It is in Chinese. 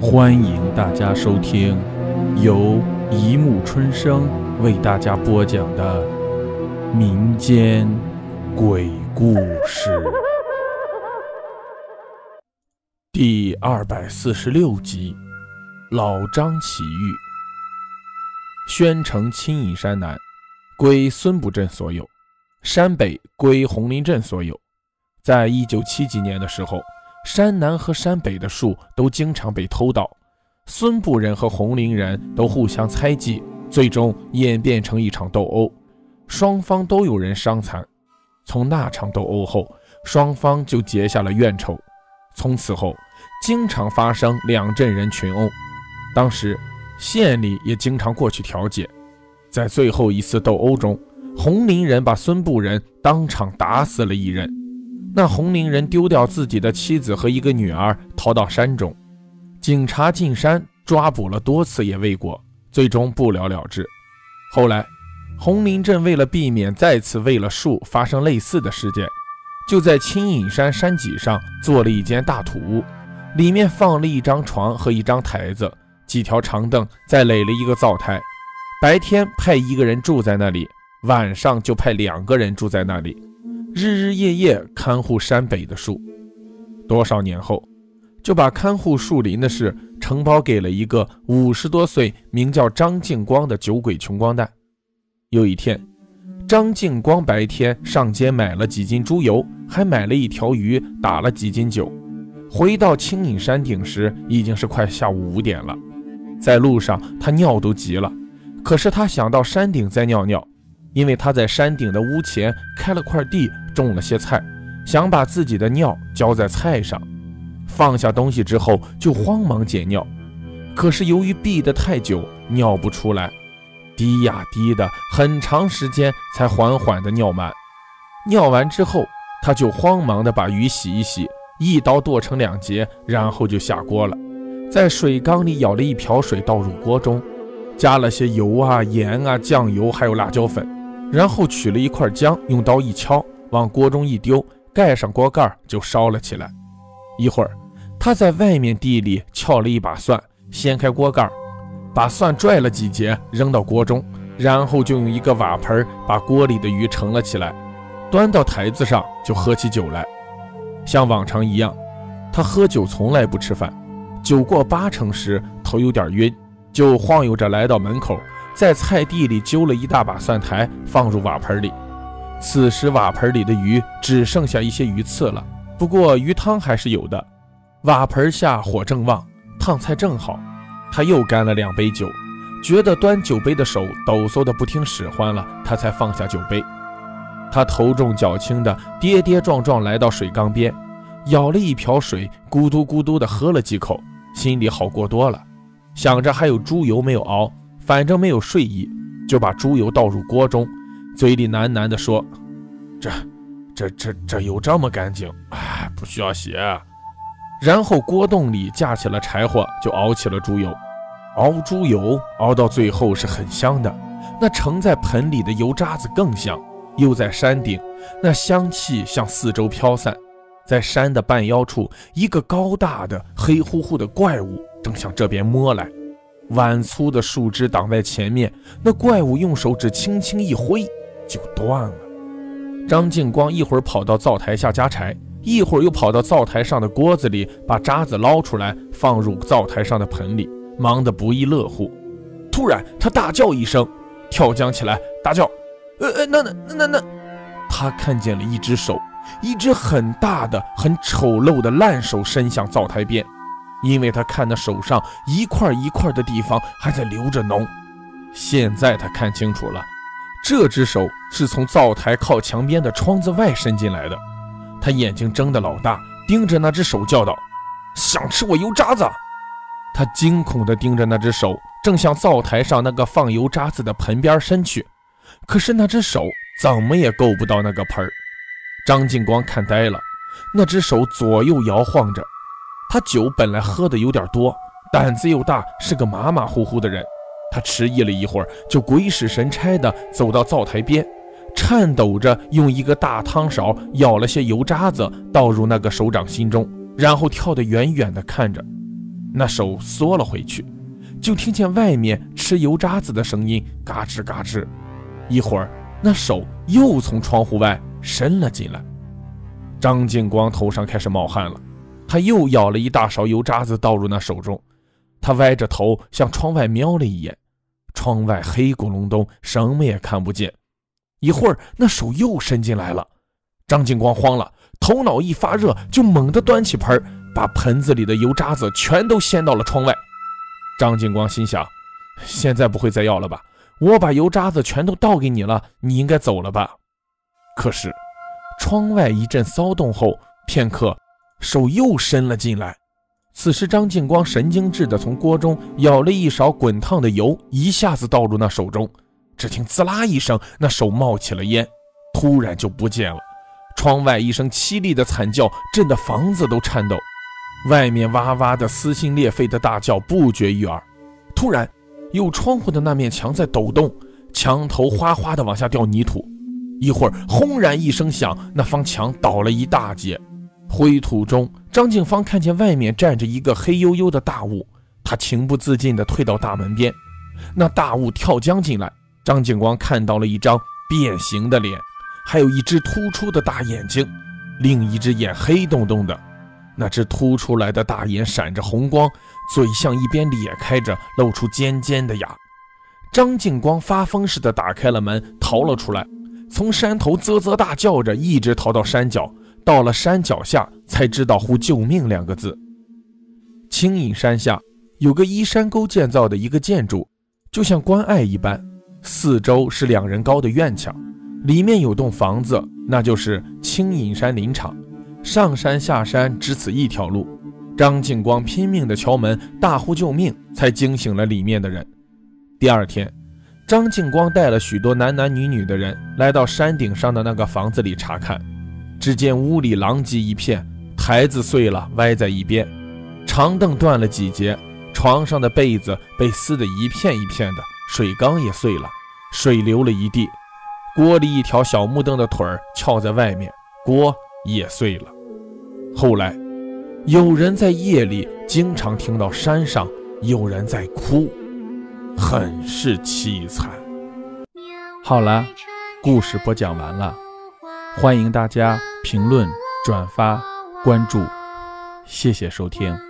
欢迎大家收听由一木春生为大家播讲的民间鬼故事第二百四十六集：老张奇遇。宣城青隐山南归孙堡镇所有，山北归红林镇所有。在一九七几年的时候。山南和山北的树都经常被偷盗，孙部人和红林人都互相猜忌，最终演变成一场斗殴，双方都有人伤残。从那场斗殴后，双方就结下了怨仇，从此后经常发生两镇人群殴。当时县里也经常过去调解。在最后一次斗殴中，红林人把孙部人当场打死了一人。那红林人丢掉自己的妻子和一个女儿，逃到山中。警察进山抓捕了多次也未果，最终不了了之。后来，红林镇为了避免再次为了树发生类似的事件，就在青隐山山脊上做了一间大土屋，里面放了一张床和一张台子，几条长凳，再垒了一个灶台。白天派一个人住在那里，晚上就派两个人住在那里。日日夜夜看护山北的树，多少年后，就把看护树林的事承包给了一个五十多岁、名叫张敬光的酒鬼穷光蛋。有一天，张敬光白天上街买了几斤猪油，还买了一条鱼，打了几斤酒。回到青隐山顶时，已经是快下午五点了。在路上，他尿都急了，可是他想到山顶再尿尿。因为他在山顶的屋前开了块地，种了些菜，想把自己的尿浇在菜上。放下东西之后，就慌忙捡尿，可是由于闭得太久，尿不出来，滴呀滴的，很长时间才缓缓的尿满。尿完之后，他就慌忙的把鱼洗一洗，一刀剁成两截，然后就下锅了，在水缸里舀了一瓢水倒入锅中，加了些油啊、盐啊、酱油，还有辣椒粉。然后取了一块姜，用刀一敲，往锅中一丢，盖上锅盖就烧了起来。一会儿，他在外面地里撬了一把蒜，掀开锅盖，把蒜拽了几节扔到锅中，然后就用一个瓦盆把锅里的鱼盛了起来，端到台子上就喝起酒来。像往常一样，他喝酒从来不吃饭，酒过八成时头有点晕，就晃悠着来到门口。在菜地里揪了一大把蒜苔，放入瓦盆里。此时瓦盆里的鱼只剩下一些鱼刺了，不过鱼汤还是有的。瓦盆下火正旺，烫菜正好。他又干了两杯酒，觉得端酒杯的手抖擞的不听使唤了，他才放下酒杯。他头重脚轻的跌跌撞撞来到水缸边，舀了一瓢水，咕嘟咕嘟的喝了几口，心里好过多了。想着还有猪油没有熬。反正没有睡意，就把猪油倒入锅中，嘴里喃喃地说：“这、这、这、这油这么干净，哎，不需要洗。”然后锅洞里架起了柴火，就熬起了猪油。熬猪油熬到最后是很香的，那盛在盆里的油渣子更香。又在山顶，那香气向四周飘散。在山的半腰处，一个高大的黑乎乎的怪物正向这边摸来。碗粗的树枝挡在前面，那怪物用手指轻轻一挥，就断了。张敬光一会儿跑到灶台下加柴，一会儿又跑到灶台上的锅子里把渣子捞出来，放入灶台上的盆里，忙得不亦乐乎。突然，他大叫一声，跳江起来，大叫：“呃呃，那那那那……”他看见了一只手，一只很大的、很丑陋的烂手伸向灶台边。因为他看那手上一块一块的地方还在流着脓，现在他看清楚了，这只手是从灶台靠墙边的窗子外伸进来的。他眼睛睁得老大，盯着那只手叫道：“想吃我油渣子！”他惊恐地盯着那只手，正向灶台上那个放油渣子的盆边伸去，可是那只手怎么也够不到那个盆儿。张敬光看呆了，那只手左右摇晃着。他酒本来喝的有点多，胆子又大，是个马马虎虎的人。他迟疑了一会儿，就鬼使神差的走到灶台边，颤抖着用一个大汤勺舀了些油渣子倒入那个手掌心中，然后跳得远远的看着。那手缩了回去，就听见外面吃油渣子的声音，嘎吱嘎吱。一会儿，那手又从窗户外伸了进来。张敬光头上开始冒汗了，他又舀了一大勺油渣子倒入那手中。他歪着头向窗外瞄了一眼，窗外黑咕隆咚，什么也看不见。一会儿，那手又伸进来了，张敬光慌了，头脑一发热，就猛地端起盆，把盆子里的油渣子全都掀到了窗外。张敬光心想：现在不会再要了吧？我把油渣子全都倒给你了，你应该走了吧？可是，窗外一阵骚动后，片刻，手又伸了进来。此时，张敬光神经质地从锅中舀了一勺滚烫的油，一下子倒入那手中。只听“滋啦”一声，那手冒起了烟，突然就不见了。窗外一声凄厉的惨叫，震得房子都颤抖。外面哇哇的撕心裂肺的大叫不绝于耳。突然，有窗户的那面墙在抖动，墙头哗哗地往下掉泥土。一会儿，轰然一声响，那方墙倒了一大截。灰土中，张静芳看见外面站着一个黑黝黝的大物，他情不自禁地退到大门边。那大物跳江进来，张静光看到了一张变形的脸，还有一只突出的大眼睛，另一只眼黑洞洞的。那只凸出来的大眼闪着红光，嘴向一边咧开着，露出尖尖的牙。张静光发疯似的打开了门，逃了出来，从山头啧啧大叫着，一直逃到山脚。到了山脚下，才知道呼救命两个字。青隐山下有个依山沟建造的一个建筑，就像关隘一般，四周是两人高的院墙，里面有栋房子，那就是青隐山林场。上山下山只此一条路。张敬光拼命地敲门，大呼救命，才惊醒了里面的人。第二天，张敬光带了许多男男女女的人来到山顶上的那个房子里查看。只见屋里狼藉一片，台子碎了，歪在一边；长凳断了几节，床上的被子被撕得一片一片的，水缸也碎了，水流了一地。锅里一条小木凳的腿儿翘在外面，锅也碎了。后来，有人在夜里经常听到山上有人在哭，很是凄惨。好了，故事播讲完了。欢迎大家评论、转发、关注，谢谢收听。